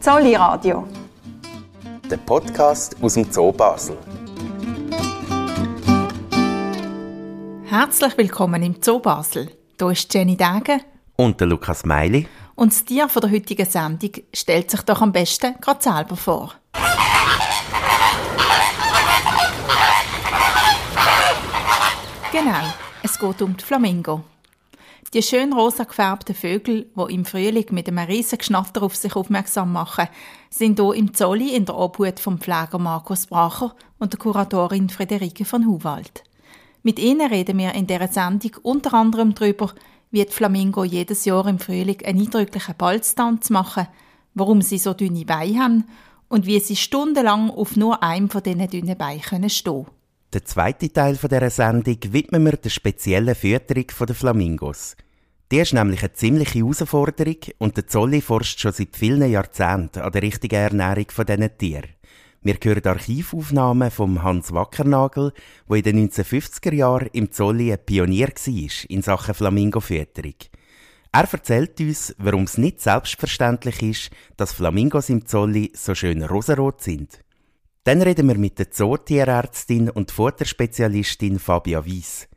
Zolli Radio. Der Podcast aus dem Zoo Basel. Herzlich willkommen im Zoo Basel. Hier ist Jenny Degen. Und der Lukas Meili. Und das Tier von der heutigen Sendung stellt sich doch am besten gerade selber vor. Genau, es geht um die Flamingo. Die schön rosa gefärbten Vögel, die im Frühling mit einem riesigen Geschnatter auf sich aufmerksam machen, sind hier im Zolli in der Obhut vom Pfleger Markus Bracher und der Kuratorin Friederike von Huwald. Mit ihnen reden wir in dieser Sendung unter anderem darüber, wie die Flamingo jedes Jahr im Frühling einen eindrücklichen Balztanz machen, warum sie so dünne Beine haben und wie sie stundenlang auf nur einem von diesen dünnen Beinen stehen können. Der zweite Teil dieser Sendung widmen wir der speziellen Fütterung der Flamingos. Die ist nämlich eine ziemliche Herausforderung und der Zolli forscht schon seit vielen Jahrzehnten an der richtigen Ernährung von diesen Tieren. Wir hören Archivaufnahmen von Hans Wackernagel, der in den 1950er Jahren im Zolli ein Pionier war in Sachen Flamingofütterung. Er erzählt uns, warum es nicht selbstverständlich ist, dass Flamingos im Zolli so schön rosarot sind. Dann reden wir mit der Zootierärztin und Futterspezialistin Fabia Wies.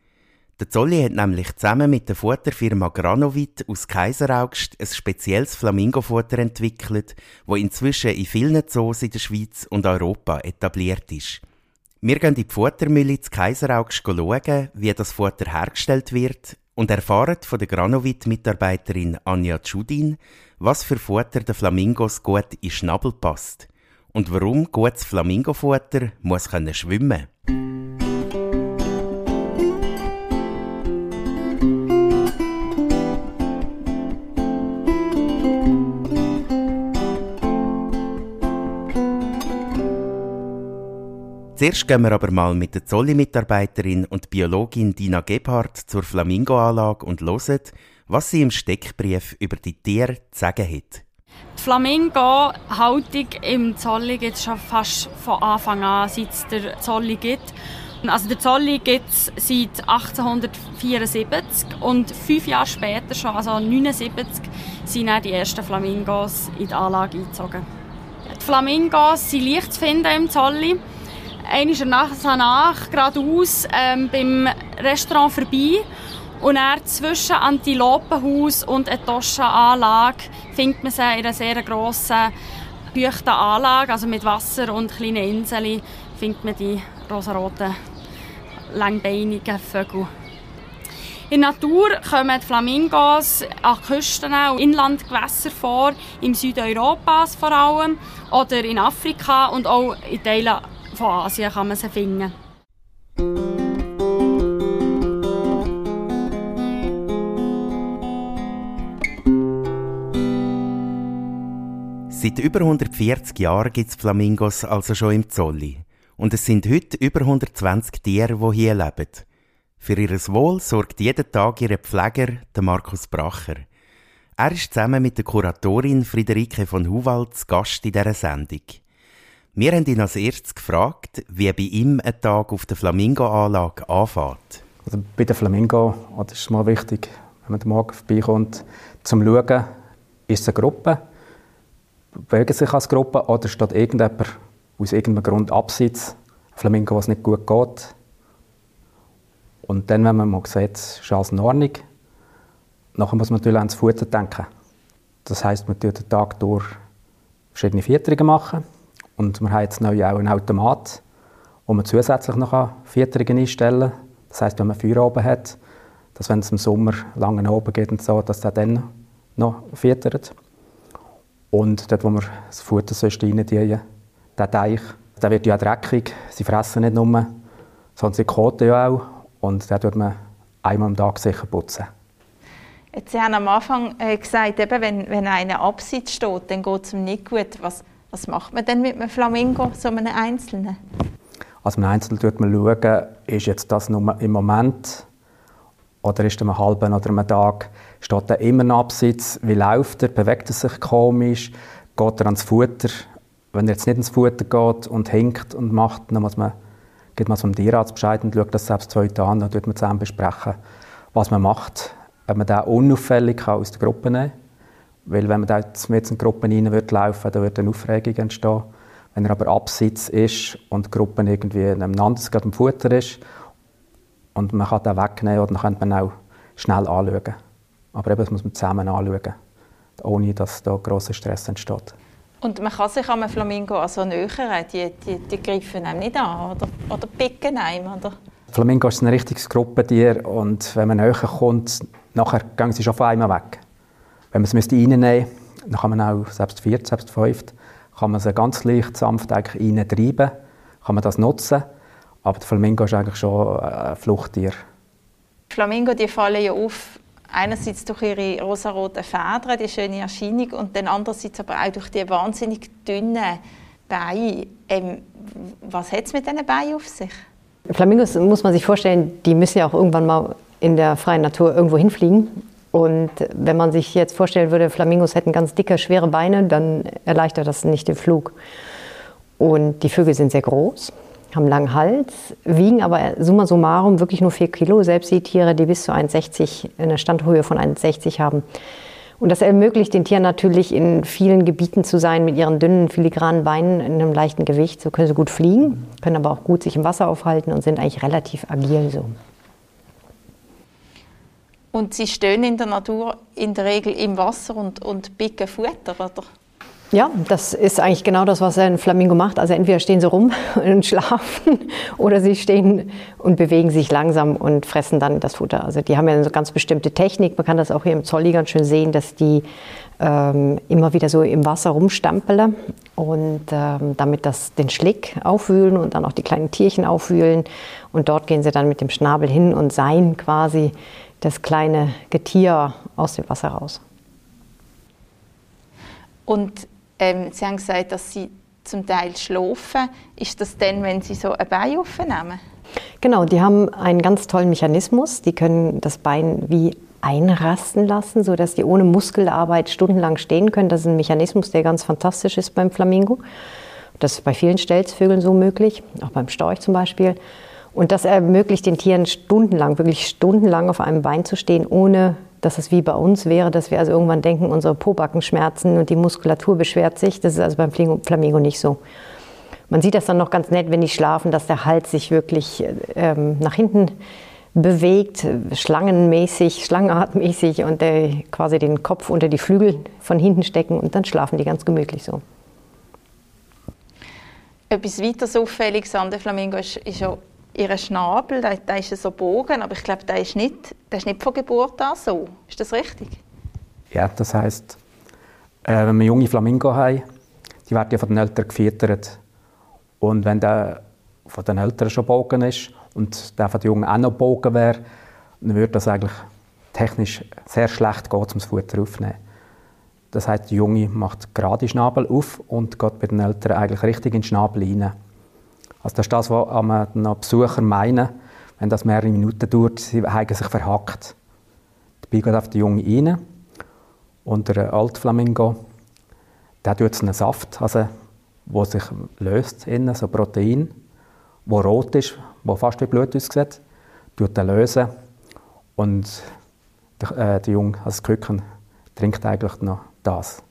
Der Zolli hat nämlich zusammen mit der Futterfirma Granovit aus Kaiseraugst ein spezielles Flamingofutter entwickelt, wo inzwischen in vielen Zoos in der Schweiz und Europa etabliert ist. Wir gehen in die Futtermühle zu Kaiseraugst schauen, wie das Futter hergestellt wird und erfahren von der Granovit-Mitarbeiterin Anja Tschudin, was für Futter der Flamingos gut in Schnabel passt und warum gutes Flamingofutter muss können schwimmen. Zuerst gehen wir aber mal mit der Zolli-Mitarbeiterin und Biologin Dina Gebhardt zur Flamingo-Anlage und hören, was sie im Steckbrief über die Tiere zu sagen hat. Die Flamingo-Haltung im Zolli gibt es schon fast von Anfang an, seit es der Zolli gibt. Also der Zolli gibt es seit 1874 und fünf Jahre später schon, also 1979, sind dann die ersten Flamingos in die Anlage eingezogen. Die Flamingos sind leicht zu finden im Zolli. Einmal nach nach geradeaus ähm, beim Restaurant vorbei und dann zwischen Antilopenhaus und Etosha-Anlage findet man sie in einer sehr grossen, feuchten Anlage, also mit Wasser und kleinen Inseln, findet man die rosaroten, langbeinigen Vögel. In der Natur kommen die Flamingos an Küsten und Inlandgewässern vor, im Süden Europas vor allem, oder in Afrika und auch in Teilen von Asien kann man sie finden. Seit über 140 Jahren gibt es Flamingos also schon im Zolli. Und es sind heute über 120 Tiere, die hier leben. Für ihr Wohl sorgt jeden Tag ihr Pfleger, der Markus Bracher. Er ist zusammen mit der Kuratorin Friederike von Huwald Gast in dieser Sendung. Wir haben ihn als erstes gefragt, wie bei ihm ein Tag auf der Flamingo-Anlage anfängt. Also bei der Flamingo, oh, das ist mal wichtig, wenn man morgen vorbeikommt, zum Schauen, ist es eine Gruppe, bewegen sich als Gruppe oder steht irgendjemand aus irgendeinem Grund abseits, Flamingo, was nicht gut geht. Und dann, wenn man mal sieht, ist alles in Ordnung, nachher muss man natürlich ans Futter denken. Das heisst, man tut den Tag durch verschiedene Fütterungen machen und wir haben jetzt neu auch einen Automat, wo man zusätzlich noch Fütterungen einstellen kann. Das heisst, wenn man Feuer oben hat, dass wenn es im Sommer lange oben geht und so, dass der dann noch füttert. Und dort, wo wir das Futter rein tun, der Teich, der wird ja dreckig. Sie fressen nicht nur, sondern sie koten ja auch. Und den tut man einmal am Tag sicher putzen. Jetzt, Sie haben am Anfang äh, gesagt, eben, wenn, wenn einer abseits steht, dann geht es ihm nicht gut. Was, was macht man denn mit einem Flamingo, so einem Einzelnen? Also einem Einzelnen schaut man schauen, ist jetzt das nur im Moment oder ist er einen halben oder einen Tag, steht er immer noch abseits, wie läuft er, bewegt er sich komisch, geht er ans Futter. Wenn er jetzt nicht ins Futter geht und hinkt und macht, dann muss man, geht man zum Tierarzt Bescheid und schaut das selbst zwei Tage dann tut man zusammen besprechen, was man macht. Ob man den unauffällig aus der Gruppe nehmen kann Weil wenn man da jetzt mit in Gruppen rein würde laufen, dann würde eine Aufregung entstehen. Wenn er aber abseits ist und die Gruppe irgendwie nebeneinander gerade im Futter ist und man kann den wegnehmen dann könnte man auch schnell anschauen. Aber eben, das muss man zusammen anschauen, ohne dass da grosser Stress entsteht. Und man kann sich an einem Flamingo also nähern, die, die, die greifen einem nicht an oder, oder picken einem, oder? Flamingo ist ein richtiges Gruppentier und wenn man näher kommt, nachher gehen sie schon von einem weg. Wenn man es reinnehmen müsste, dann kann man auch, selbst viert, selbst fünft, kann man sie ganz leicht, sanft eigentlich reintreiben, kann man das nutzen. Aber der Flamingo ist eigentlich schon ein Fluchttier. Flamingo die fallen ja auf, einerseits durch ihre rosaroten Federn, die schöne Erscheinung, und dann andererseits aber auch durch die wahnsinnig dünnen Beine. Ähm, was hat es mit diesen Beinen auf sich? Flamingos muss man sich vorstellen, die müssen ja auch irgendwann mal in der freien Natur irgendwo hinfliegen. Und wenn man sich jetzt vorstellen würde, Flamingos hätten ganz dicke, schwere Beine, dann erleichtert das nicht den Flug. Und die Vögel sind sehr groß, haben langen Hals, wiegen aber summa summarum wirklich nur 4 Kilo. Selbst die Tiere, die bis zu 1,60, eine Standhöhe von 1,60 haben. Und das ermöglicht den Tieren natürlich in vielen Gebieten zu sein mit ihren dünnen, filigranen Beinen in einem leichten Gewicht. So können sie gut fliegen, können aber auch gut sich im Wasser aufhalten und sind eigentlich relativ agil so. Und sie stehen in der Natur in der Regel im Wasser und, und picken Futter, oder? Ja, das ist eigentlich genau das, was ein Flamingo macht. Also entweder stehen sie rum und schlafen oder sie stehen und bewegen sich langsam und fressen dann das Futter. Also die haben ja eine ganz bestimmte Technik. Man kann das auch hier im Zolli ganz schön sehen, dass die ähm, immer wieder so im Wasser rumstampeln und ähm, damit das den Schlick aufwühlen und dann auch die kleinen Tierchen aufwühlen. Und dort gehen sie dann mit dem Schnabel hin und seien quasi das kleine Getier aus dem Wasser raus. Und ähm, Sie haben gesagt, dass Sie zum Teil schlafen. Ist das denn, wenn Sie so ein Bein aufnehmen? Genau, die haben einen ganz tollen Mechanismus. Die können das Bein wie einrasten lassen, sodass die ohne Muskelarbeit stundenlang stehen können. Das ist ein Mechanismus, der ganz fantastisch ist beim Flamingo. Das ist bei vielen Stelzvögeln so möglich, auch beim Storch zum Beispiel. Und das ermöglicht den Tieren stundenlang, wirklich stundenlang auf einem Bein zu stehen, ohne dass es wie bei uns wäre, dass wir also irgendwann denken, unsere Pobacken schmerzen und die Muskulatur beschwert sich. Das ist also beim Flamingo nicht so. Man sieht das dann noch ganz nett, wenn die schlafen, dass der Hals sich wirklich ähm, nach hinten bewegt, schlangenmäßig, schlangenartmäßig und äh, quasi den Kopf unter die Flügel von hinten stecken und dann schlafen die ganz gemütlich so. Etwas weiteres Auffälliges an der Flamingo ist, ist auch ihr Schnabel, der, der ist so bogen, aber ich glaube, der ist, nicht, der ist nicht von Geburt an so. Ist das richtig? Ja, das heisst, äh, wenn wir junge Flamingo haben, die werden ja von den Eltern gefüttert. Und wenn der von den Eltern schon bogen ist und der von den Jungen auch noch bogen wäre, dann würde das eigentlich technisch sehr schlecht gehen, um das Futter aufzunehmen. Das heißt, der Junge macht gerade Schnabel auf und geht bei den Eltern eigentlich richtig in den Schnabel hinein. Also das ist das, was die Besucher meinen, wenn das mehrere Minuten dauert, sie haben sich verhackt. Dabei geht auf die Junge rein und der Altflamingo, der tut einen Saft, also, wo sich löst, innen, so Protein, wo rot ist, wo fast wie Blut aussieht, tut er lösen und der, äh, der Junge, also das Küken, trinkt eigentlich noch das.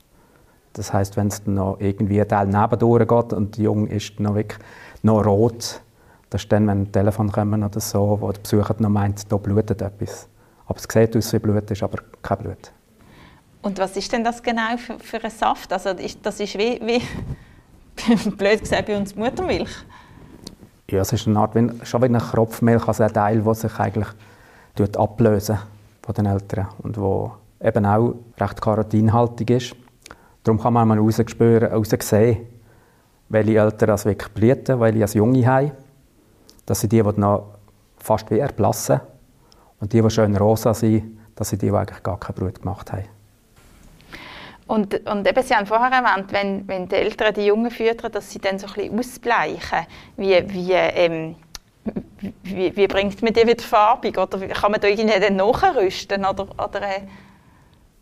Das heißt, wenn es noch irgendwie ein Teil nebendurch geht und der Junge ist noch wirklich noch rot. Das ist dann, wenn ein Telefon kommen oder so, wo der Besucher noch meint, da blutet etwas. Aber es sieht aus wie Blut, ist aber kein Blut. Und was ist denn das genau für, für ein Saft? Also ist, das ist wie, wie blöd gesagt, bei uns Muttermilch? Ja, es ist eine Art, wie, schon wie eine Kropfmilch, also ein Teil, der sich eigentlich ablösen von den Eltern und wo eben auch recht karotinhaltig ist. Darum kann man mal rausspüren, raussehen, welche Eltern das wirklich blüten, welche als Junge haben. Das sind die, die noch fast wie erblassen. Und die, die schön rosa sind, das sind die, die eigentlich gar keine Brut gemacht haben. Und, und eben, Sie haben vorher erwähnt, wenn, wenn die Eltern die Jungen füttern, dass sie dann so ein bisschen ausbleichen. Wie, wie, ähm, wie, wie, bringt man die wieder farbig? Oder kann man da irgendwie dann nachrüsten? Oder, oder, äh?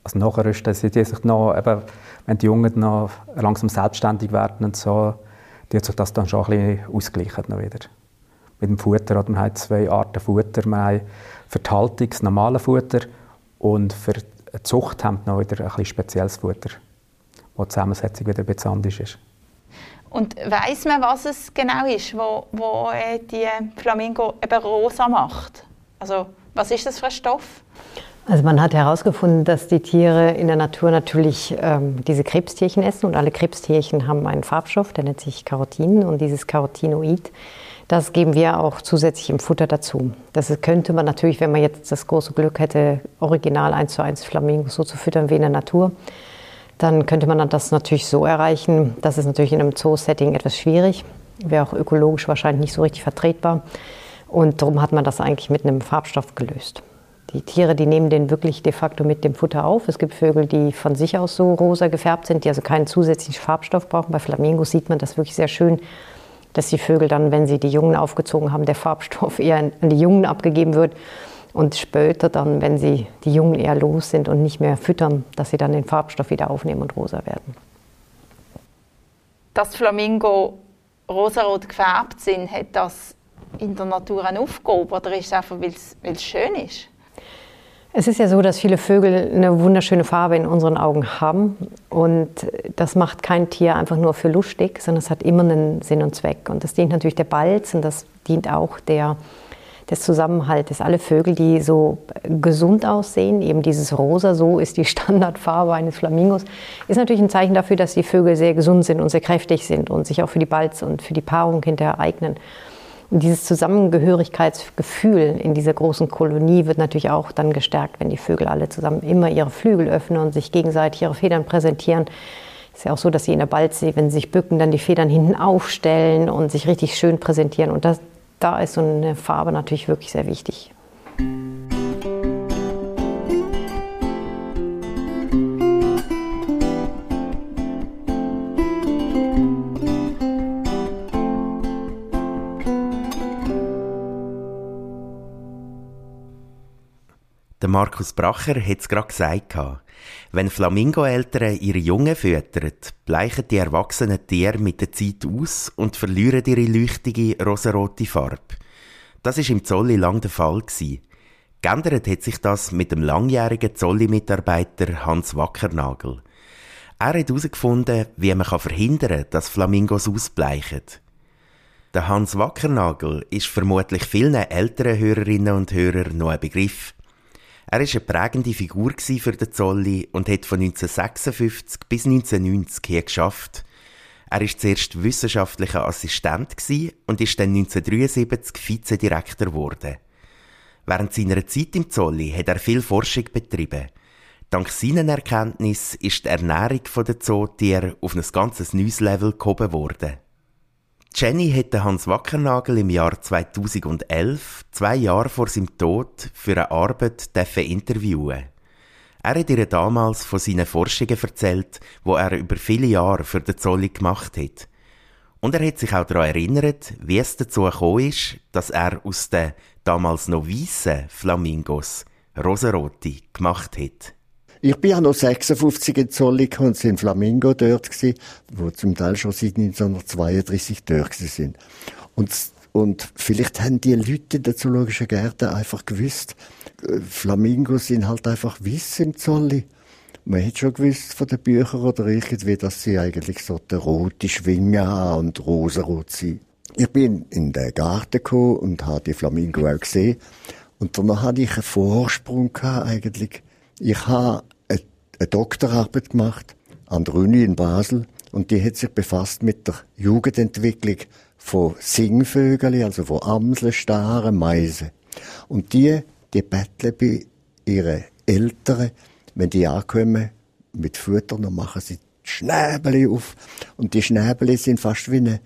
Also nachrüsten, sind die sich noch, eben, wenn die Jungen noch langsam selbstständig werden und so, die hat sich das dann schon ein bisschen ausgleichen noch wieder. Mit dem Futter, oder man hat zwei Arten Futter. Man hat für die Haltung das normale Futter und für eine Zucht haben noch wieder ein bisschen spezielles Futter, wo die Zusammensetzung wieder ein bisschen anders ist. Und weiß man, was es genau ist, wo, wo äh, die Flamingo eben rosa macht? Also was ist das für ein Stoff? Also man hat herausgefunden, dass die Tiere in der Natur natürlich ähm, diese Krebstierchen essen und alle Krebstierchen haben einen Farbstoff, der nennt sich Carotin und dieses Carotinoid, das geben wir auch zusätzlich im Futter dazu. Das könnte man natürlich, wenn man jetzt das große Glück hätte, original eins zu eins Flamingos so zu füttern wie in der Natur, dann könnte man das natürlich so erreichen. Das ist natürlich in einem Zoo-Setting etwas schwierig, wäre auch ökologisch wahrscheinlich nicht so richtig vertretbar. Und darum hat man das eigentlich mit einem Farbstoff gelöst. Die Tiere, die nehmen den wirklich de facto mit dem Futter auf. Es gibt Vögel, die von sich aus so rosa gefärbt sind, die also keinen zusätzlichen Farbstoff brauchen. Bei Flamingos sieht man das wirklich sehr schön, dass die Vögel dann, wenn sie die Jungen aufgezogen haben, der Farbstoff eher an die Jungen abgegeben wird und später dann, wenn sie die Jungen eher los sind und nicht mehr füttern, dass sie dann den Farbstoff wieder aufnehmen und rosa werden. Dass Flamingo rosarot gefärbt sind, hat das in der Natur eine Aufgabe oder ist es einfach, weil es schön ist? Es ist ja so, dass viele Vögel eine wunderschöne Farbe in unseren Augen haben. Und das macht kein Tier einfach nur für lustig, sondern es hat immer einen Sinn und Zweck. Und das dient natürlich der Balz und das dient auch der, des Zusammenhaltes. Alle Vögel, die so gesund aussehen, eben dieses Rosa, so ist die Standardfarbe eines Flamingos, ist natürlich ein Zeichen dafür, dass die Vögel sehr gesund sind und sehr kräftig sind und sich auch für die Balz und für die Paarung hinterher eignen. Dieses Zusammengehörigkeitsgefühl in dieser großen Kolonie wird natürlich auch dann gestärkt, wenn die Vögel alle zusammen immer ihre Flügel öffnen und sich gegenseitig ihre Federn präsentieren. Es ist ja auch so, dass sie in der Balzsee, wenn sie sich bücken, dann die Federn hinten aufstellen und sich richtig schön präsentieren. Und das, da ist so eine Farbe natürlich wirklich sehr wichtig. Der Markus Bracher hat es gerade gesagt. Wenn Flamingoeltern ihre Jungen füttern, bleichen die erwachsenen Tiere mit der Zeit aus und verlieren ihre leuchtige rosarote Farbe. Das ist im Zolli lang der Fall. Geändert hat sich das mit dem langjährigen Zolli-Mitarbeiter Hans Wackernagel. Er hat herausgefunden, wie man verhindern kann, dass Flamingos ausbleichen. Der Hans Wackernagel ist vermutlich vielen älteren Hörerinnen und Hörern noch ein Begriff. Er war eine prägende Figur für den Zolli und hat von 1956 bis 1990 hier geschafft. Er war zuerst wissenschaftlicher Assistent und ist dann 1973 Vizedirektor geworden. Während seiner Zeit im Zolli hat er viel Forschung betrieben. Dank seinen Erkenntnissen ist die Ernährung der Zootiere auf ein ganzes neues Level gehoben worden. Jenny hätte Hans Wackernagel im Jahr 2011, zwei Jahre vor seinem Tod, für eine Arbeit interviewen. Er hat ihr damals von seinen Forschungen erzählt, wo er über viele Jahre für den Zolli gemacht hat. Und er hat sich auch daran erinnert, wie es dazu gekommen ist, dass er aus den damals noch weißen Flamingos rosarote gemacht hat. Ich bin ja noch 56 in Zollik und sind Flamingo dort gewesen, wo zum Teil schon seit 1932 dort sind. Und, und vielleicht haben die Leute in der Zoologischen Gärten einfach gewusst, äh, Flamingos sind halt einfach weiß im Zolli. Man hat schon gewusst von den Büchern oder irgendwie, dass sie eigentlich so eine rote Schwinge haben und rosarot sind. Ich bin in den Garten gekommen und habe die Flamingo auch gesehen. Und danach hatte ich einen Vorsprung gehabt, eigentlich. Ich habe eine Doktorarbeit gemacht an der Uni in Basel und die hat sich befasst mit der Jugendentwicklung von Singvögeln, also von Amseln, Staren, Meisen. Und die, die betteln bei ihren Eltern, wenn die ankommen mit Futter, dann machen sie Schnäbel auf. Und die Schnäbel sind fast wie ein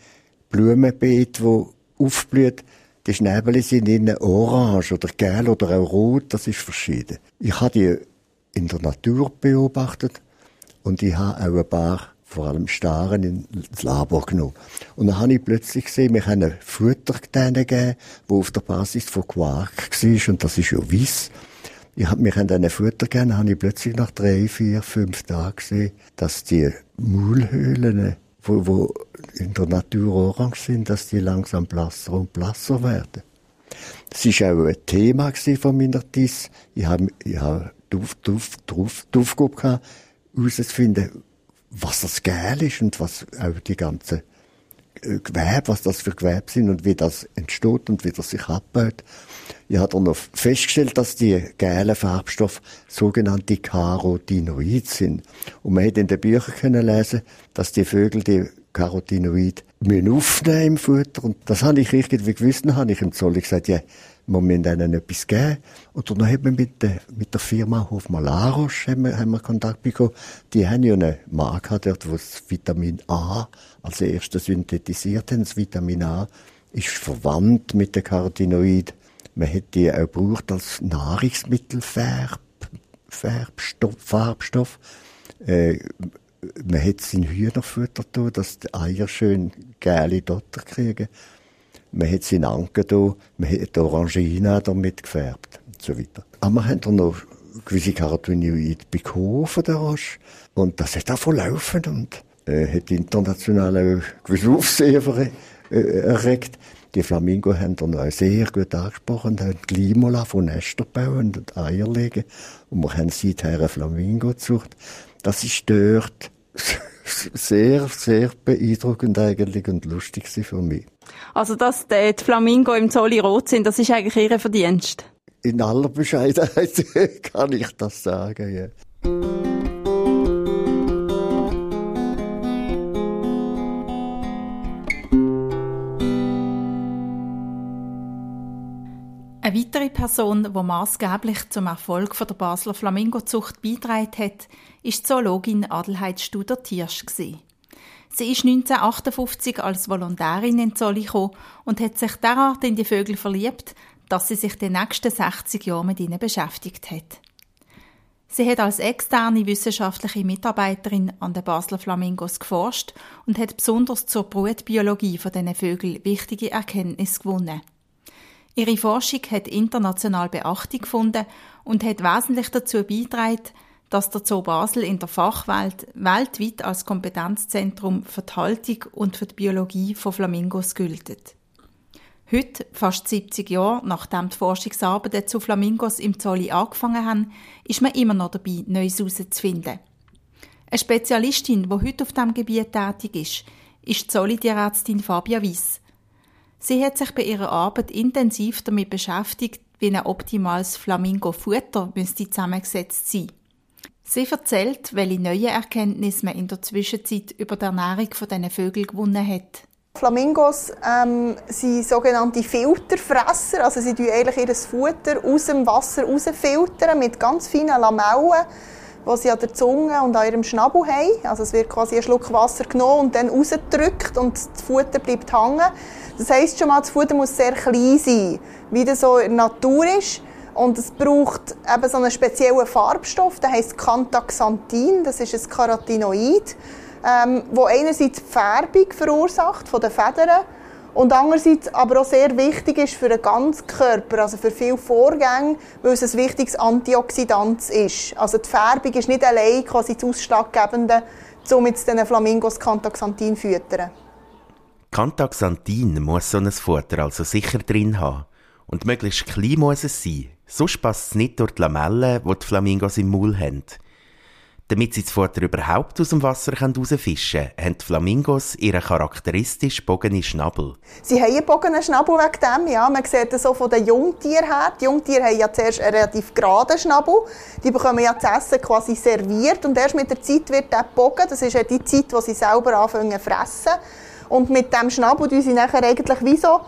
Blumenbeet, wo aufblüht. Die Schnäbel sind innen orange oder gelb oder auch rot, das ist verschieden. Ich habe die in der Natur beobachtet und ich habe auch ein paar, vor allem Staren, ins Labor genommen. Und dann habe ich plötzlich gesehen, wir haben Futter gegeben, wo auf der Basis von Quark war und das ist ja weiß. Ich habe mich an diesen Futter gegeben, dann habe ich plötzlich nach drei, vier, fünf Tagen gesehen, dass die Maulhöhlen, wo, wo in der Natur orange sind, dass die langsam blasser und blasser werden. Das war auch ein Thema von meiner TIS. Ich habe, ich habe die, Auf, Auf, die Aufgabe gehabt, herauszufinden, was das Gel ist und was auch die ganze äh, Gewebe, was das für Gewebe sind und wie das entsteht und wie das sich abbaut. Ich habe dann noch festgestellt, dass die gelben Farbstoffe sogenannte Carotinoid sind. Und man hat in den Büchern können lesen, dass die Vögel die Carotinoid aufnehmen im Futter. Und das habe ich irgendwie gewusst. Dann habe ich im Zoll gesagt, ja, wir müssen ihnen etwas geben. Und dann haben wir mit der, mit der Firma Hofmalaros haben wir, haben wir Kontakt bekommen. Die haben ja eine Marke dort, wo das Vitamin A als erstes synthetisiert haben. Das Vitamin A ist verwandt mit der Carotinoid. Man hätte die auch gebraucht als Nahrungsmittelfärb, Färbstoff, Farbstoff. Äh, man hätte es in Hühnerfutter tun, dass die Eier schön gelbe Dotter kriegen. Man es in Anken tun, man hätte Orangina damit gefärbt und so weiter. Aber wir haben dann noch gewisse Carotinoide bekommen von der Roche. Und das hat auch verlaufen und äh, hat international auch gewisse Aufsehen äh, erregt. Die Flamingo haben dann auch sehr gut angesprochen und haben Klimola von Nester bauen und Eier legen. Und wir haben seither eine Flamingo gesucht. Das ist dort sehr, sehr beeindruckend eigentlich und lustig für mich. Also, dass die Flamingo im Zolli rot sind, das ist eigentlich Ihr Verdienst? In aller Bescheidenheit kann ich das sagen, ja. Person, die maßgeblich zum Erfolg der Basler Flamingozucht beigetragen hat, ist Zoologin Adelheid Studer-Tiersch. Sie ist 1958 als Volontärin in Zolli gekommen und hat sich derart in die Vögel verliebt, dass sie sich die nächsten 60 Jahre mit ihnen beschäftigt hat. Sie hat als externe wissenschaftliche Mitarbeiterin an den Basler Flamingos geforscht und hat besonders zur Brutbiologie von diesen Vögeln wichtige Erkenntnisse gewonnen. Ihre Forschung hat international Beachtung gefunden und hat wesentlich dazu beigetragen, dass der Zoo Basel in der Fachwelt weltweit als Kompetenzzentrum für die Haltung und für die Biologie von Flamingos gilt. Heute, fast 70 Jahre nachdem die Forschungsarbeiten zu Flamingos im Zolli angefangen haben, ist man immer noch dabei, Neues herauszufinden. Eine Spezialistin, die heute auf diesem Gebiet tätig ist, ist die Zolli-Tierärztin Fabia Wies. Sie hat sich bei ihrer Arbeit intensiv damit beschäftigt, wie ein optimales Flamingo-Futter müsste zusammengesetzt sein. Sie erzählt, welche neue Erkenntnisse man in der Zwischenzeit über die Ernährung dieser Vögel gewonnen hat. Flamingos ähm, sind sogenannte Filterfresser, also sie filtern eigentlich ihr Futter aus dem Wasser mit ganz feinen Lamellen die sie an der Zunge und an ihrem Schnabel haben. Also es wird quasi ein Schluck Wasser genommen und dann rausgedrückt und das Futter bleibt hängen. Das heisst schon mal, das Futter muss sehr klein sein, wie das so in der Natur ist. Und es braucht eben so einen speziellen Farbstoff, der heißt Cantaxanthin, das ist ein Carotinoid, ähm, wo einerseits die Färbung verursacht von den Federn und andererseits aber auch sehr wichtig ist für den ganzen Körper, also für viele Vorgänge, weil es ein wichtiges Antioxidant ist. Also die Färbung ist nicht allein quasi das Ausschlaggebende, um jetzt den Flamingos Cantaxanthin zu füttern. Cantaxanthin muss so ein Futter also sicher drin haben. Und möglichst klein muss es sein. Sonst passt es nicht durch die Lamellen, die die Flamingos im Maul haben. Damit sie Futter überhaupt aus dem Wasser herausfischen können, haben die Flamingos ihren charakteristisch bogenen Schnabel. Sie haben einen bogenen Schnabel wegen dem, ja. Man sieht das so von den Jungtieren her. Die Jungtiere haben ja zuerst einen relativ geraden Schnabel. Die bekommen ja das Essen quasi serviert und erst mit der Zeit wird der bogen. Das ist ja die Zeit, wo sie selber anfangen zu fressen. Und mit dem Schnabel tun sie nachher eigentlich wie so,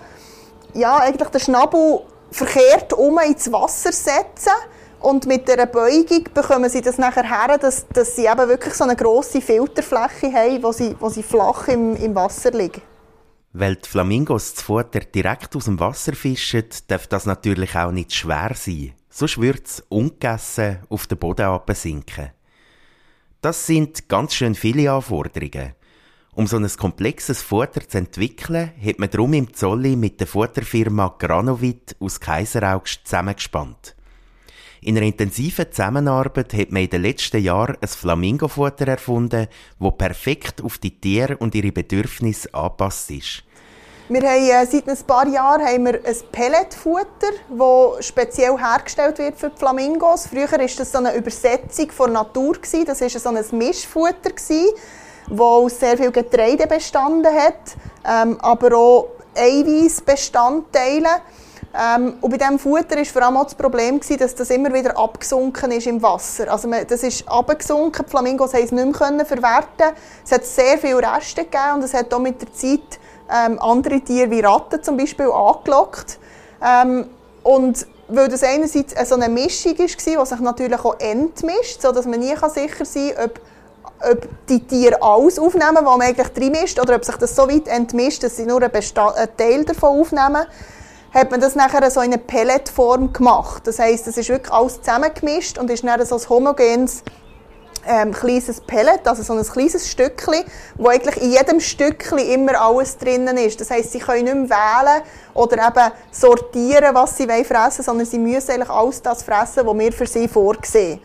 ja, eigentlich den Schnabel verkehrt um ins Wasser setzen und mit der Beugung bekommen sie das nachher her, dass, dass sie eben wirklich so eine grosse Filterfläche haben, wo sie, wo sie flach im, im Wasser liegen. Weil die Flamingos das Futter direkt aus dem Wasser fischen, darf das natürlich auch nicht schwer sein. Sonst würde es ungegessen auf den Boden sinken. Das sind ganz schön viele Anforderungen. Um so ein komplexes Futter zu entwickeln, hat man darum im Zolli mit der Futterfirma Granovit aus Kaiseraugst zusammengespannt. In einer intensiven Zusammenarbeit hat man in den letzten Jahren ein Flamingofutter erfunden, das perfekt auf die Tiere und ihre Bedürfnisse angepasst ist. Wir haben äh, seit ein paar Jahren haben wir ein Pelletfutter, das speziell hergestellt wird für die Flamingos. Früher war das so eine Übersetzung von Natur. Das war so ein Mischfutter, das aus sehr viel Getreide bestanden hat, ähm, aber auch Eiweißbestandteile. Ähm, und bei diesem Futter war vor allem auch das Problem, gewesen, dass das immer wieder abgesunken ist im Wasser. Also man, das ist abgesunken, die Flamingos konnten es nicht mehr verwerten. Es hat sehr viele Reste gegeben und es hat auch mit der Zeit ähm, andere Tiere wie Ratten zum Beispiel angelockt. Ähm, und weil das einerseits so eine Mischung war, die sich natürlich auch entmischt, sodass man nie sicher sein kann, ob, ob die Tiere alles aufnehmen, was man eigentlich drin mischt, oder ob sich das so weit entmischt, dass sie nur einen Teil davon aufnehmen, hat man das nachher so in eine Pelletform gemacht. Das heisst, es ist wirklich alles zusammengemischt und ist dann so ein homogenes ähm, kleines Pellet, also so ein kleines Stückchen, wo eigentlich in jedem Stückchen immer alles drinnen ist. Das heißt, sie können nicht mehr wählen oder eben sortieren, was sie fressen wollen, sondern sie müssen eigentlich alles das fressen, was wir für sie vorsehen.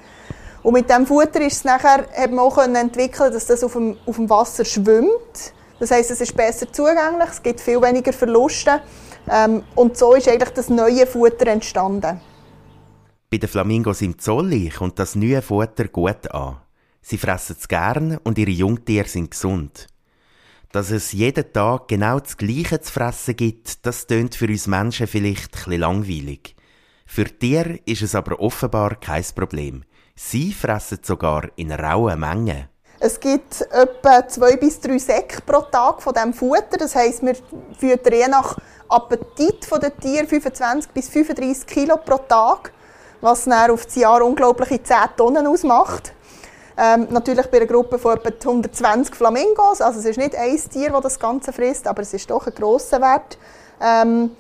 Und mit dem Futter ist es nachher, man auch entwickeln dass das auf dem, auf dem Wasser schwimmt. Das heißt, es ist besser zugänglich, es gibt viel weniger Verluste. Ähm, und so ist eigentlich das neue Futter entstanden. Bei den Flamingos im Zolli kommt das neue Futter gut an. Sie fressen es gern und ihre Jungtiere sind gesund. Dass es jeden Tag genau das Gleiche zu fressen gibt, das tönt für uns Menschen vielleicht etwas langweilig. Für Tiere ist es aber offenbar kein Problem. Sie fressen sogar in rauen Mengen. Es gibt etwa zwei bis drei Säcke pro Tag von diesem Futter. Das heisst, wir füttern je nach Appetit der Tiere 25 bis 35 Kilo pro Tag, was dann auf das Jahr unglaubliche 10 Tonnen ausmacht. Ähm, natürlich bei einer Gruppe von etwa 120 Flamingos. Also es ist nicht ein Tier, das das Ganze frisst, aber es ist doch ein grosser Wert. Ähm,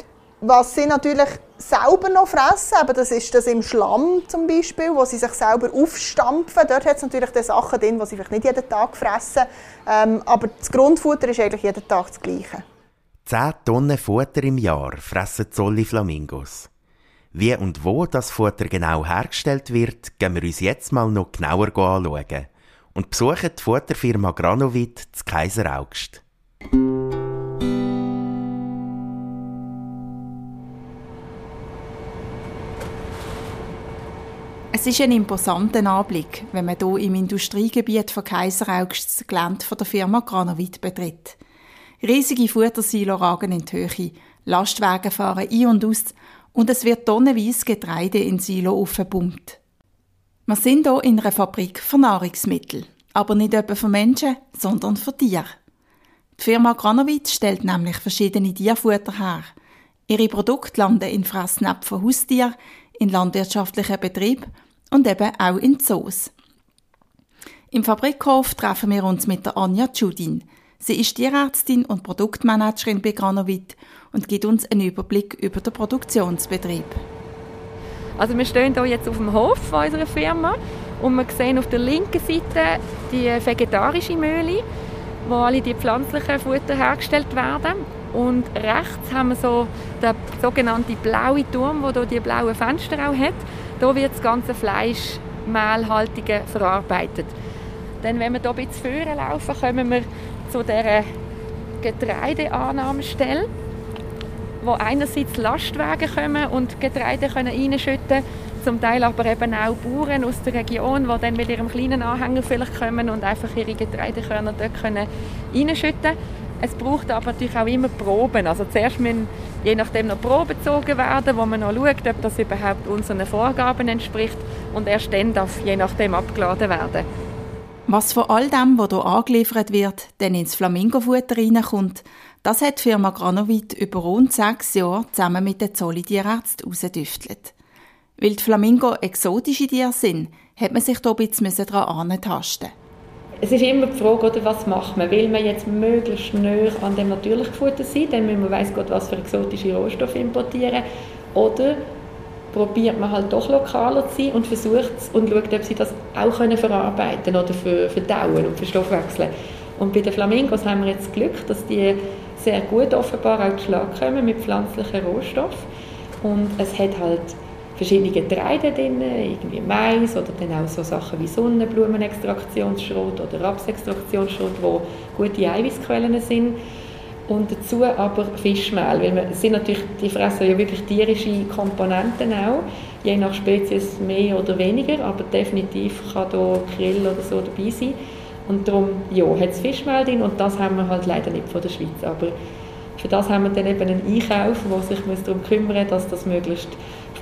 was sie natürlich selber noch fressen, aber das ist das im Schlamm zum Beispiel, wo sie sich selber aufstampfen. Dort hat es natürlich die Sachen drin, die sie vielleicht nicht jeden Tag fressen. Ähm, aber das Grundfutter ist eigentlich jeden Tag das Gleiche. 10 Tonnen Futter im Jahr fressen Zolli Flamingos. Wie und wo das Futter genau hergestellt wird, gehen wir uns jetzt mal noch genauer anschauen und besuchen die Futterfirma Granovit zu Kaiseraugst. Es ist ein imposanter Anblick, wenn man hier im Industriegebiet von Kaiseraugst das Gelände der Firma Granovit betritt. Riesige Futtersilo ragen in die Höhe, Lastwagen fahren ein und aus und es wird tonnenweise Getreide in Silo aufgepumpt. Wir sind hier in einer Fabrik für Nahrungsmittel, aber nicht etwa für Menschen, sondern für Tiere. Die Firma Granowitz stellt nämlich verschiedene Tierfutter her. Ihre Produkte landen in Fressnäpfen von Haustieren, in landwirtschaftlichen Betrieben und eben auch in Zoos. Im Fabrikhof treffen wir uns mit der Anja Judin. Sie ist Tierärztin und Produktmanagerin bei Granovit und gibt uns einen Überblick über den Produktionsbetrieb. Also wir stehen hier jetzt auf dem Hof unserer Firma und wir sehen auf der linken Seite die vegetarische Mühle, wo alle die pflanzlichen Futter hergestellt werden. Und rechts haben wir so den sogenannten blauen Turm, wo hier die blauen Fenster auch hat. Hier wird das ganze Fleisch mehlhaltige verarbeitet. Dann, wenn wir hier ein bisschen vorne laufen, kommen wir zu dieser Getreideannahmestelle, wo einerseits Lastwagen kommen und Getreide können reinschütten zum Teil aber eben auch Bauern aus der Region, die dann mit ihrem kleinen Anhänger vielleicht kommen und einfach ihre Getreidekörner dort können reinschütten Es braucht aber natürlich auch immer Proben. Also zuerst müssen je nachdem noch Proben gezogen werden, wo man noch schaut, ob das überhaupt unseren Vorgaben entspricht und erst dann darf je nachdem abgeladen werden. Was von all dem, was hier angeliefert wird, dann ins Flamingofutter reinkommt, das hat die Firma Granovit über rund sechs Jahre zusammen mit den Zolli-Tierärzten herausgedüftelt. Weil die Flamingo exotische Tiere sind, hat man sich hier ein bisschen daran antasten. Es ist immer die Frage, oder, was macht man? Will man jetzt möglichst näher an dem natürlichen Futter sein, dann müssen wir weiss Gott was für exotische Rohstoffe importieren. Oder probiert man halt doch lokaler zu sein und versucht und schaut, ob sie das auch können verarbeiten oder für, verdauen und verstoffwechseln. Und bei den Flamingos haben wir jetzt Glück, dass die sehr gut offenbar auch Schlag kommen mit pflanzlichen Rohstoffen. Und es hat halt verschiedene Getreide drin, irgendwie Mais oder dann auch so Sachen wie Sonnenblumenextraktionsschrot oder Rapsextraktionsschrot, wo gute Eiweißquellen sind. und dazu aber Fischmehl, weil wir, sind natürlich, die fressen ja wirklich tierische Komponenten auch, je nach Spezies mehr oder weniger, aber definitiv kann da Grill oder so dabei sein. Und darum, ja, hat es Fischmehl drin und das haben wir halt leider nicht von der Schweiz, aber für das haben wir dann eben einen Einkauf, der sich darum kümmern muss, dass das möglichst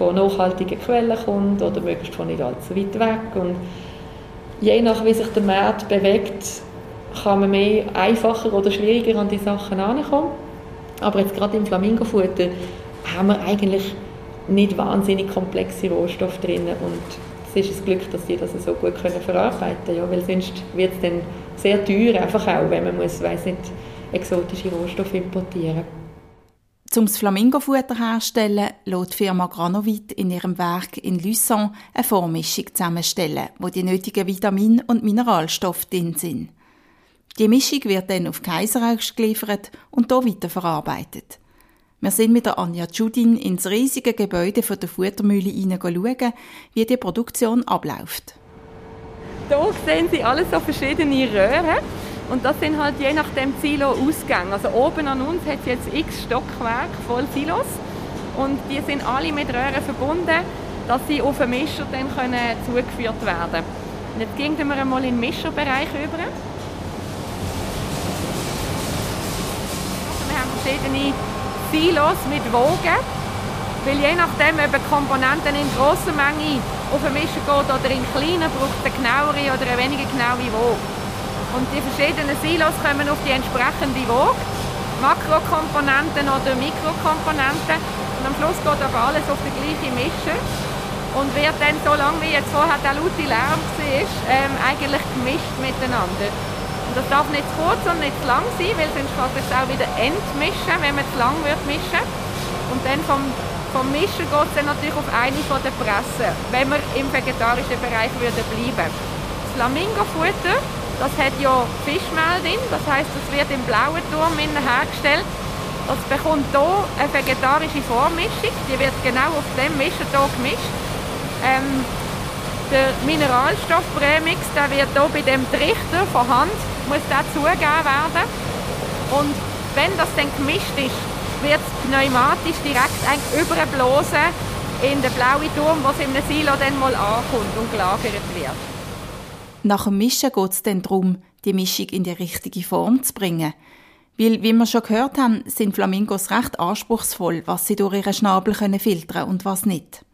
von nachhaltigen Quellen kommt oder möglichst von nicht allzu weit weg. Und je nach wie sich der Markt bewegt, kann man mehr einfacher oder schwieriger an die Sachen herankommen. Aber jetzt gerade im Flamingofutter haben wir eigentlich nicht wahnsinnig komplexe Rohstoffe drin und es ist ein Glück, dass die das so gut können verarbeiten können, ja, weil sonst wird es dann sehr teuer, einfach auch, wenn man muss, weiss nicht, exotische Rohstoffe importieren um das Flamingofutter herzustellen, lässt die Firma Granovit in ihrem Werk in Luçon eine Vormischung zusammenstellen, wo die nötigen Vitamine und Mineralstoffe drin sind. Die Mischung wird dann auf Kaiseraugst geliefert und hier weiterverarbeitet. Wir sind mit der Anja Judin ins riesige Gebäude von der Futtermühle hineinschauen, wie die Produktion abläuft. Hier sehen Sie alles so verschiedene Röhren und das sind halt je nach dem Silo Ausgänge. Also oben an uns hat es jetzt x Stockwerke voll Silos und die sind alle mit Röhren verbunden, dass sie auf den Mischer dann können zugeführt werden können. Jetzt gehen wir einmal in den Mischerbereich über. Wir haben verschiedene Silos mit Wogen, weil je nachdem, ob Komponenten in grosser Menge auf den Mischer geht oder in kleinen, braucht es eine genauere oder eine weniger genaue Woge. Und die verschiedenen Silos kommen auf die entsprechende Waage. Makrokomponenten oder Mikrokomponenten. Und am Schluss geht aber alles auf die gleiche Mische. Und wird dann, so lange wie jetzt vorher der laute Lärm war, ähm, eigentlich gemischt miteinander. Und das darf nicht zu kurz und nicht zu lang sein, weil sonst kann es auch wieder entmischen, wenn man zu lang wird mischen. Und dann vom, vom Mischen geht es dann natürlich auf eine von den Pressen, wenn wir im vegetarischen Bereich würden bleiben. Das Flamingo-Futter das hat ja Fischmehl drin, das heißt, es wird im blauen Turm hergestellt. Das bekommt hier eine vegetarische Vormischung, die wird genau auf dem Mischen hier gemischt. Ähm, der Mineralstoffprämix, der wird hier bei dem Trichter von Hand, muss zugegeben werden. Und wenn das dann gemischt ist, wird es pneumatisch direkt überblasen in den blauen Turm, in einem Silo dann mal ankommt und gelagert wird. Nach dem Mischen geht es dann darum, die Mischung in die richtige Form zu bringen. Weil, wie wir schon gehört haben, sind Flamingos recht anspruchsvoll, was sie durch ihren Schnabel können filtern und was nicht.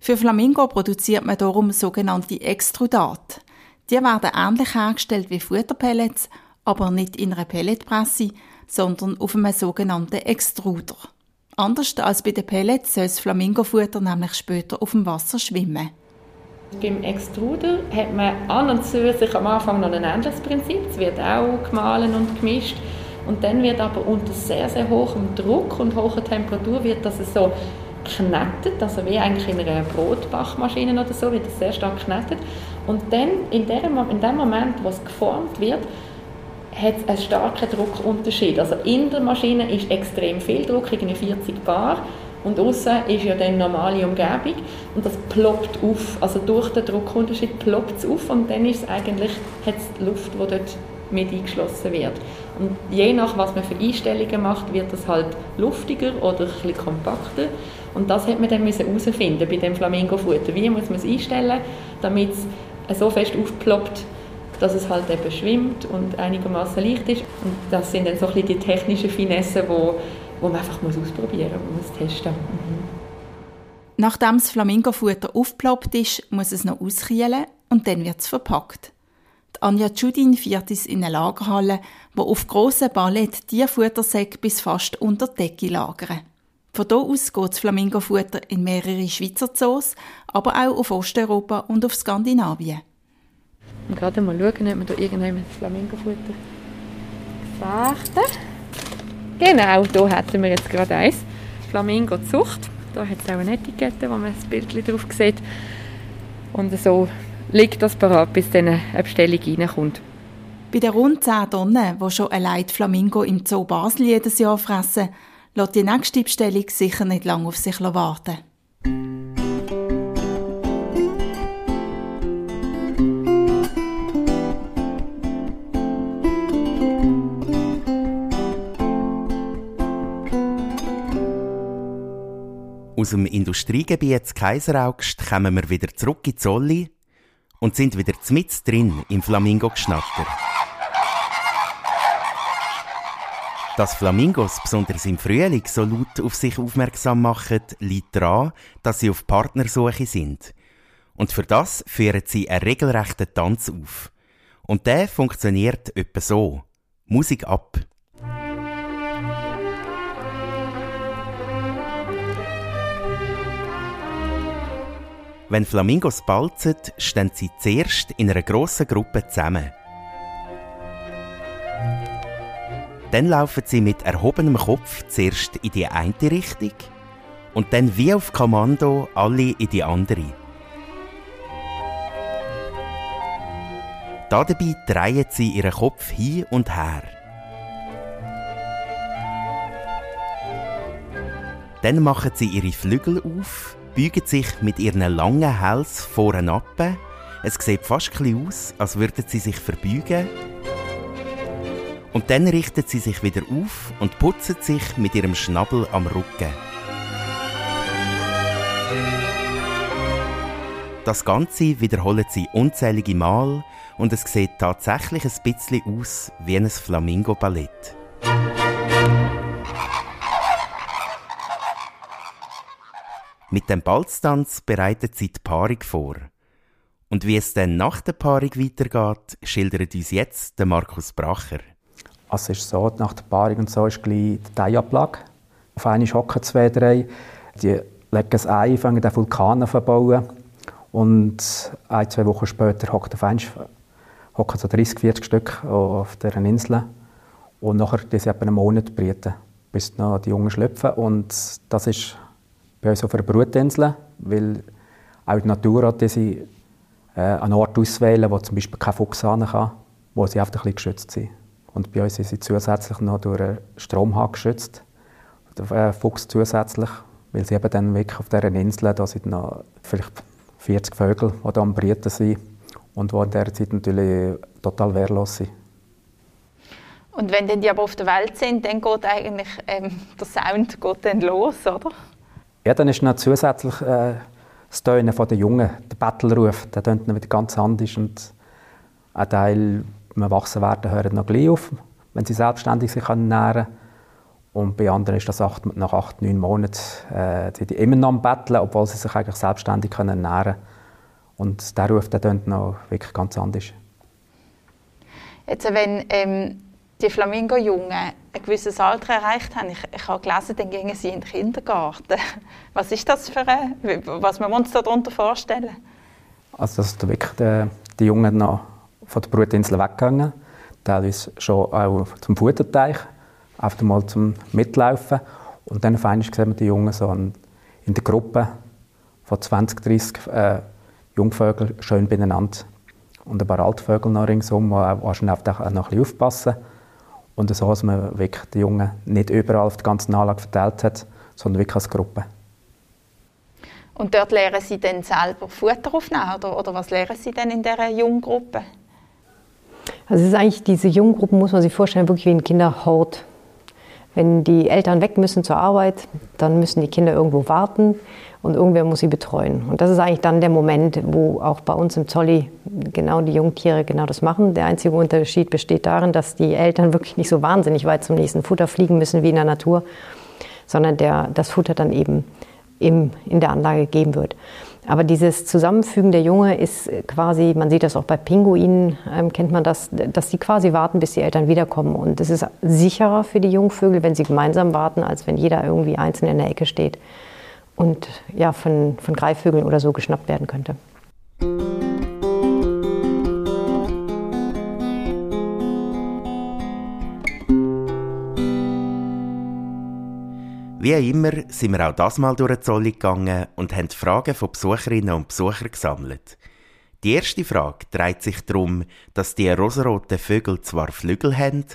Für Flamingo produziert man darum sogenannte Extrudate. Die werden ähnlich hergestellt wie Futterpellets, aber nicht in einer Pelletpresse, sondern auf einem sogenannten Extruder. Anders als bei den Pellets soll das Flamingofutter nämlich später auf dem Wasser schwimmen. Beim Extruder hat man an und zu sich am Anfang noch ein anderes Prinzip. Es wird auch gemahlen und gemischt. Und dann wird aber unter sehr, sehr hohem Druck und hoher Temperatur wird das so knettet, also wie eigentlich in einer Brotbachmaschine oder so, wird das sehr stark knettet. Und dann, in dem, in dem Moment, wo es geformt wird, hat es einen starken Druckunterschied. Also in der Maschine ist extrem viel Druck, irgendwie 40 Bar. Und außen ist ja dann normale Umgebung und das ploppt auf. Also durch den Druckunterschied ploppt es auf und dann ist es eigentlich hat's Luft, die dort mit eingeschlossen wird. Und je nach was man für Einstellungen macht, wird das halt luftiger oder ein kompakter. Und das hat man dann herausfinden bei dem Flamingo-Futter. Wie muss man es einstellen, damit es so fest aufploppt, dass es halt eben schwimmt und einigermaßen leicht ist. Und das sind dann so ein bisschen die technischen Finessen, die wo man einfach muss ausprobieren muss, muss testen. Mhm. Nachdem das Flamingofutter aufgeploppt ist, muss es noch auskühlen und dann wird es verpackt. Die Anja Judin führt es in eine Lagerhalle, wo auf grossen Ballett die Futtersäcke bis fast unter die Decke lagern. Von hier aus geht das Flamingofutter in mehrere Schweizer Zoos, aber auch auf Osteuropa und auf Skandinavien. Und gerade mal schauen, ob wir hier irgendjemand das Flamingofutter gefechten. Genau, hier hätten wir jetzt gerade eins. Flamingo Zucht. Da hat es auch eine Etikette, wo man das Bild drauf sieht. Und so liegt das parat, bis dann eine Bestellung reinkommt. Bei den rund 10 Tonnen, die schon allein die Flamingo im Zoo Basel jedes Jahr fressen, lässt die nächste Bestellung sicher nicht lange auf sich warten. Dem Industriegebiet Kaiseraugst kommen wir wieder zurück in Zolli und sind wieder mit drin im Flamingo-Geschnatter. Dass Flamingos besonders im Frühling so laut auf sich aufmerksam machen, liegt daran, dass sie auf Partnersuche sind. Und für das führen sie einen regelrechten Tanz auf. Und der funktioniert etwa so. Musik ab. Wenn Flamingos balzen, stehen sie zuerst in einer grossen Gruppe zusammen. Dann laufen sie mit erhobenem Kopf zuerst in die eine Richtung und dann wie auf Kommando alle in die andere. Dabei drehen sie ihren Kopf hin und her. Dann machen sie ihre Flügel auf beugen sich mit ihren langen Hals vorn ab. Es sieht fast aus, als würden sie sich verbeugen. Und dann richten sie sich wieder auf und putzen sich mit ihrem Schnabel am Rücken. Das Ganze wiederholen sie unzählige Mal und es sieht tatsächlich ein bisschen aus wie ein Flamingo-Ballett. Mit dem Balztanz bereitet sie die Paarung vor. Und wie es dann nach der Paarung weitergeht, schildert uns jetzt der Markus Bracher. Also es ist so, nach der Paarung und so ist gleich die Eiablage. Auf eine hocken zwei, drei. Die legen ein Ei, fangen den Vulkan an zu bauen. Und ein, zwei Wochen später hocken auf einmal hocken so 30, 40 Stück auf dieser Insel. Und nachher die sie einen Monat brüten, bis noch die Jungen schlüpfen. Und das ist bei uns auf einer Brutinsel, weil auch die Natur hat diese äh, einen Ort auswählen, wo zum Beispiel kein Fuchs hin kann, wo sie einfach ein bisschen geschützt sind. Und bei uns sind sie zusätzlich noch durch einen Stromhahn geschützt, der äh, Fuchs zusätzlich, weil sie eben dann wirklich auf dieser Insel, da sind noch vielleicht 40 Vögel, die da am Brüten sind und die in dieser Zeit natürlich total wehrlos sind. Und wenn die aber auf der Welt sind, dann geht eigentlich ähm, der Sound geht dann los, oder? Ja, dann ist noch zusätzlich äh, das Tönen der Jungen, der Bettelruf, der tönt wieder ganz anders und ein Teil, wenn erwachsen werden, hören noch gleich auf, wenn sie selbstständig sich können. Und bei anderen ist das acht, nach acht, neun Monaten äh, sind die immer noch am Betteln, obwohl sie sich eigentlich selbstständig können. Und der Ruf der tönt noch wirklich ganz anders. Jetzt, wenn ähm, die Flamingo-Jungen ein gewisses Alter erreicht haben, ich, ich habe gelesen, dann gingen sie in den Kindergarten. Was ist das für ein, was wir uns darunter vorstellen? Also, dass wirklich die, die Jungen noch von der Brutinsel weggegangen, teilweise schon auch zum Futterteich, einfach mal zum Mitlaufen. Und dann auf einmal sehen wir die Jungen so in der Gruppe von 20, 30 äh, Jungvögeln schön beieinander. Und ein paar Altvögel noch ringsum, die auch noch ein bisschen aufpassen. Und so, dass man wirklich die Jungen nicht überall auf der ganzen Anlage verteilt hat, sondern wirklich als Gruppe. Und dort lernen Sie dann selber Futter aufnehmen oder, oder was lernen Sie denn in dieser Junggruppe? Also es ist eigentlich, diese Junggruppen muss man sich vorstellen, wirklich wie ein Kinderhort. Wenn die Eltern weg müssen zur Arbeit, dann müssen die Kinder irgendwo warten und irgendwer muss sie betreuen. Und das ist eigentlich dann der Moment, wo auch bei uns im Zolli genau die Jungtiere genau das machen. Der einzige Unterschied besteht darin, dass die Eltern wirklich nicht so wahnsinnig weit zum nächsten Futter fliegen müssen wie in der Natur, sondern der, das Futter dann eben im, in der Anlage gegeben wird. Aber dieses Zusammenfügen der Junge ist quasi, man sieht das auch bei Pinguinen, ähm, kennt man das, dass sie quasi warten, bis die Eltern wiederkommen. Und es ist sicherer für die Jungvögel, wenn sie gemeinsam warten, als wenn jeder irgendwie einzeln in der Ecke steht und ja, von, von Greifvögeln oder so geschnappt werden könnte. Wie immer sind wir auch das Mal durch die Zolle gegangen und haben Fragen von Besucherinnen und Besuchern gesammelt. Die erste Frage dreht sich darum, dass die rosaroten Vögel zwar Flügel haben,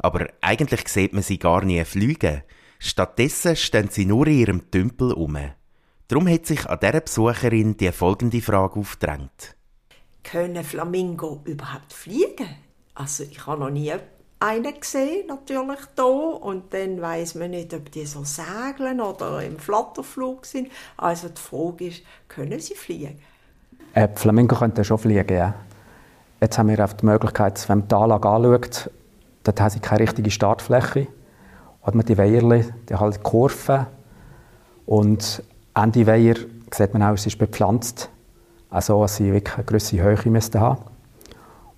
aber eigentlich sieht man sie gar nie fliegen. Stattdessen stehen sie nur in ihrem Tümpel um. Darum hat sich an dieser Besucherin die folgende Frage aufgedrängt. Können Flamingo überhaupt fliegen? Also ich habe noch nie einen gesehen, natürlich da. Und dann weiß man nicht, ob die so segeln oder im Flatterflug sind. Also die Frage ist, können sie fliegen? Äh, Flamingo könnten schon fliegen, ja. Jetzt haben wir auch die Möglichkeit, wenn man die Anlage anschaut, dort haben sie keine richtige Startfläche. Hat man die Weierli, die halt Kurven. Und Ende Weiher sieht man auch, es ist bepflanzt. Also, dass sie wirklich eine gewisse Höhe haben.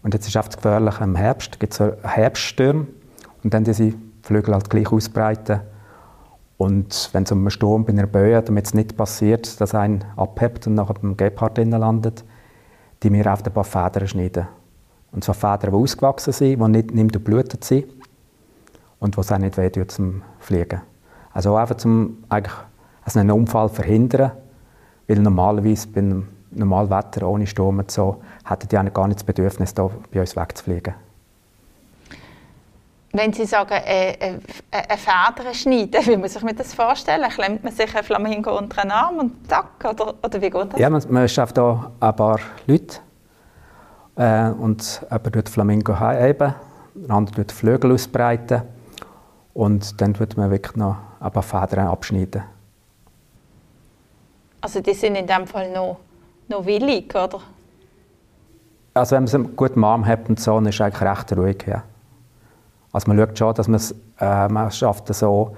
Und jetzt ist es gefährlich, im Herbst gibt es Herbststürme und dann diese Flügel halt gleich ausbreiten. Und wenn es um einen Sturm bei einer Böe, damit es nicht passiert, dass ein abhebt und nachher beim Gepard landet, die wir auf ein paar Federn schneiden. Und zwar Federn, die ausgewachsen sind, die nicht, nicht blutet sind und die es auch nicht wehtut zum Fliegen. Also einfach zum eigentlich also einen Unfall verhindern, weil normalerweise bei einem normalen Wetter ohne Sturm und so hätten die gar nicht das Bedürfnis, hier bei uns wegzufliegen. Wenn Sie sagen, äh, äh, eine Feder schneiden, wie muss ich mir das vorstellen? Klemmt man sich ein Flamingo unter den Arm und zack, oder, oder wie geht das? Ja, man, man schafft hier ein paar Leute äh, und jemand tut Flamingo heben, der andere tut Flügel ausbreiten und dann tut man wirklich noch ein paar Federn abschneiden. Also die sind in dem Fall noch, noch willig, oder? Also wenn man einen guten Arm hat und so, dann ist es eigentlich recht ruhig, ja. Also man schaut schon, dass man es äh, man schafft so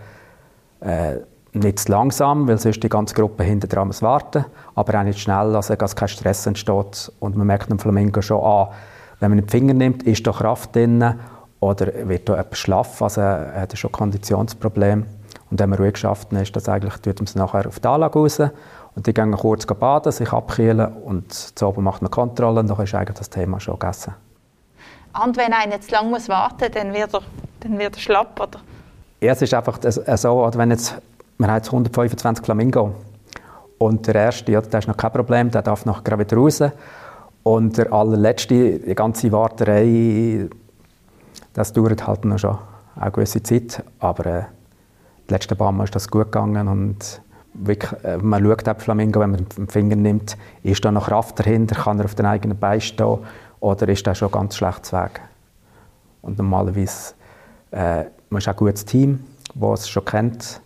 äh, nicht zu langsam, weil sonst die ganze Gruppe hinter dran muss warten, aber auch nicht schnell, also dass kein Stress entsteht. Und man merkt dem Flamingo schon an, wenn man den Finger nimmt, ist da Kraft drin oder wird da etwas schlaff, also er hat schon Konditionsprobleme. Und wenn man ruhig schafft, dann ist das eigentlich, tut man es nachher auf die Anlage raus und die gehen kurz baden, sich abkühlen und zu oben macht man Kontrolle und dann ist eigentlich das Thema schon gegessen. Und wenn einer zu lange muss warten muss, dann wird er, dann wird er schlapp, oder? Ja, es ist einfach so, wenn jetzt, wir haben jetzt 125 Flamingo und der erste, ja, der ist noch kein Problem, der darf noch gerade wieder raus. Und der allerletzte, die ganze Warterei, das dauert halt noch schon eine gewisse Zeit, aber äh, die letzten paar Mal ist das gut gegangen und wirklich, äh, man schaut auf Flamingo, wenn man den Finger nimmt, ist da noch Kraft dahinter, kann er auf den eigenen Beinen stehen oder ist das schon ganz schlecht Weg? Und normalerweise äh, man ist auch ein gutes Team, das es schon kennt,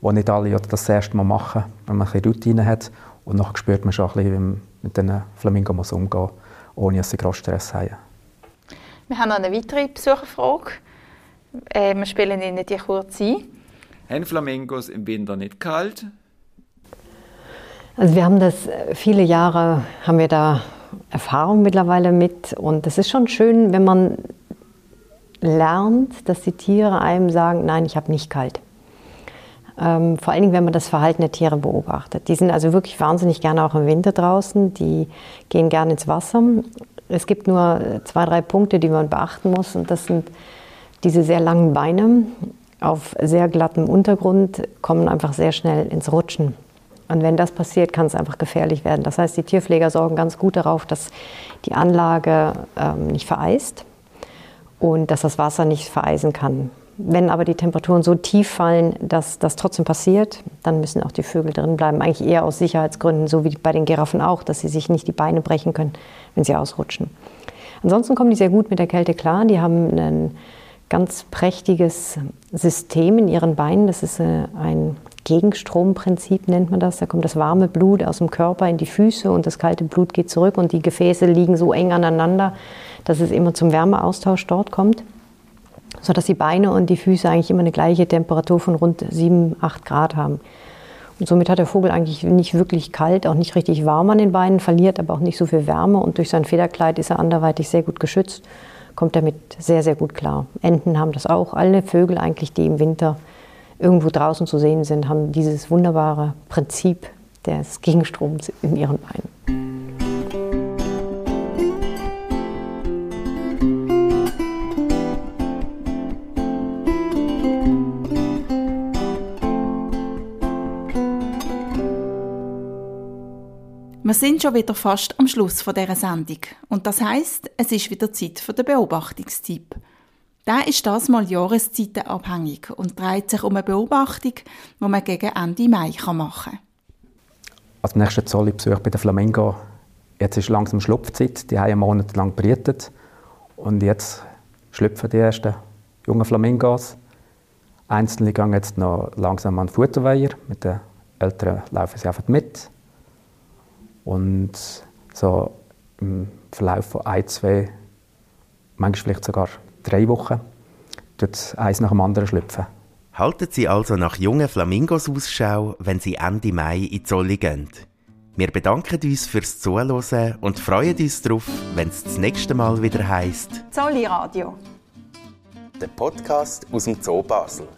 wo nicht alle das das erste Mal machen, wenn man ein Routine hat. Und dann spürt man schon ein bisschen, wie man mit diesen Flamingo muss umgehen muss, ohne dass sie großen Stress haben. Wir haben noch eine weitere Besucherfrage. Äh, wir spielen Ihnen die kurz ein. Haben Flamingos im Winter nicht kalt? Also wir haben das äh, viele Jahre, haben wir da Erfahrung mittlerweile mit und es ist schon schön, wenn man lernt, dass die Tiere einem sagen, nein, ich habe nicht kalt. Ähm, vor allen Dingen, wenn man das Verhalten der Tiere beobachtet. Die sind also wirklich wahnsinnig gerne auch im Winter draußen, die gehen gerne ins Wasser. Es gibt nur zwei, drei Punkte, die man beachten muss und das sind diese sehr langen Beine auf sehr glattem Untergrund, kommen einfach sehr schnell ins Rutschen. Und wenn das passiert, kann es einfach gefährlich werden. Das heißt, die Tierpfleger sorgen ganz gut darauf, dass die Anlage ähm, nicht vereist und dass das Wasser nicht vereisen kann. Wenn aber die Temperaturen so tief fallen, dass das trotzdem passiert, dann müssen auch die Vögel drin bleiben. Eigentlich eher aus Sicherheitsgründen, so wie bei den Giraffen auch, dass sie sich nicht die Beine brechen können, wenn sie ausrutschen. Ansonsten kommen die sehr gut mit der Kälte klar. Die haben ein ganz prächtiges System in ihren Beinen. Das ist äh, ein Gegenstromprinzip nennt man das. Da kommt das warme Blut aus dem Körper in die Füße und das kalte Blut geht zurück und die Gefäße liegen so eng aneinander, dass es immer zum Wärmeaustausch dort kommt, sodass die Beine und die Füße eigentlich immer eine gleiche Temperatur von rund 7, 8 Grad haben. Und somit hat der Vogel eigentlich nicht wirklich kalt, auch nicht richtig warm an den Beinen, verliert aber auch nicht so viel Wärme und durch sein Federkleid ist er anderweitig sehr gut geschützt, kommt damit sehr, sehr gut klar. Enten haben das auch, alle Vögel eigentlich, die im Winter irgendwo draußen zu sehen sind, haben dieses wunderbare Prinzip des Gegenstroms in ihren Beinen. Wir sind schon wieder fast am Schluss von dieser Sendung. Und das heißt, es ist wieder Zeit für den Beobachtungstipp. Der ist das mal jahreszeitenabhängig und dreht sich um eine Beobachtung, die man gegen Ende Mai machen kann. Als nächster Zolli-Besuch bei der Flamingo. Jetzt ist langsam Schlupfzeit. Die haben einen Monat lang brütet. Und jetzt schlüpfen die ersten jungen Flamingos. Einzelne gehen jetzt noch langsam an den Futterweiher. Mit den Älteren laufen sie einfach mit. Und so im Verlauf von ein, zwei, manchmal vielleicht sogar drei Wochen, tut eins nach dem anderen schlüpfen. Halten Sie also nach jungen Flamingos Ausschau, wenn Sie Ende Mai in Zolli gehen. Wir bedanken uns fürs Zuhören und freuen uns darauf, wenn es das nächste Mal wieder heisst Zolli Radio. Der Podcast aus dem Zoo Basel.